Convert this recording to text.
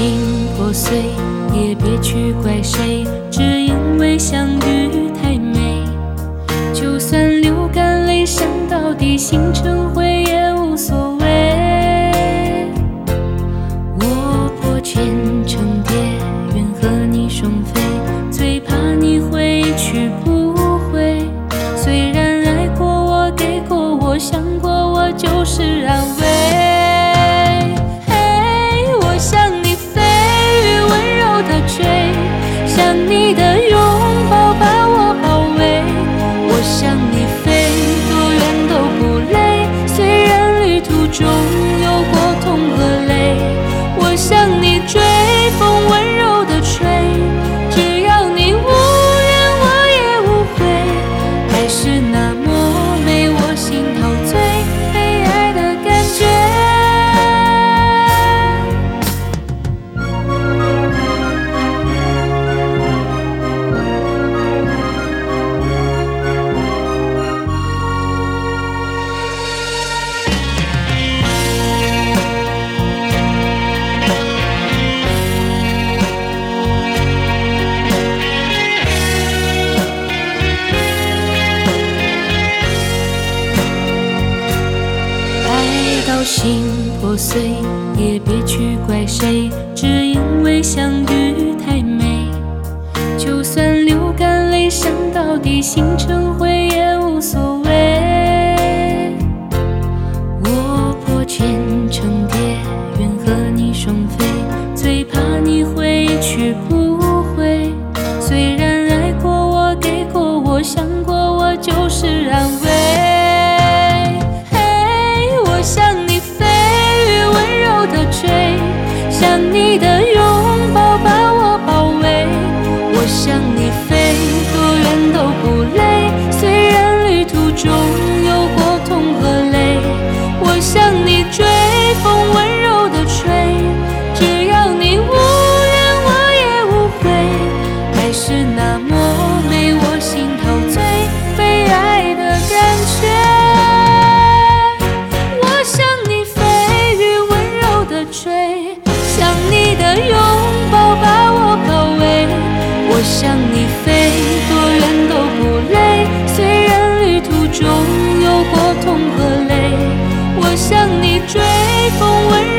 心破碎也别去怪谁只因为相遇太美。就算流干泪伤到底心成心破碎，也别去怪谁，只因为相遇太美。就算流干泪，伤到底，心成灰。像你的拥抱把我包围我向你飞多远都不累。虽然旅途中有过痛和泪我向你追风温追风温柔。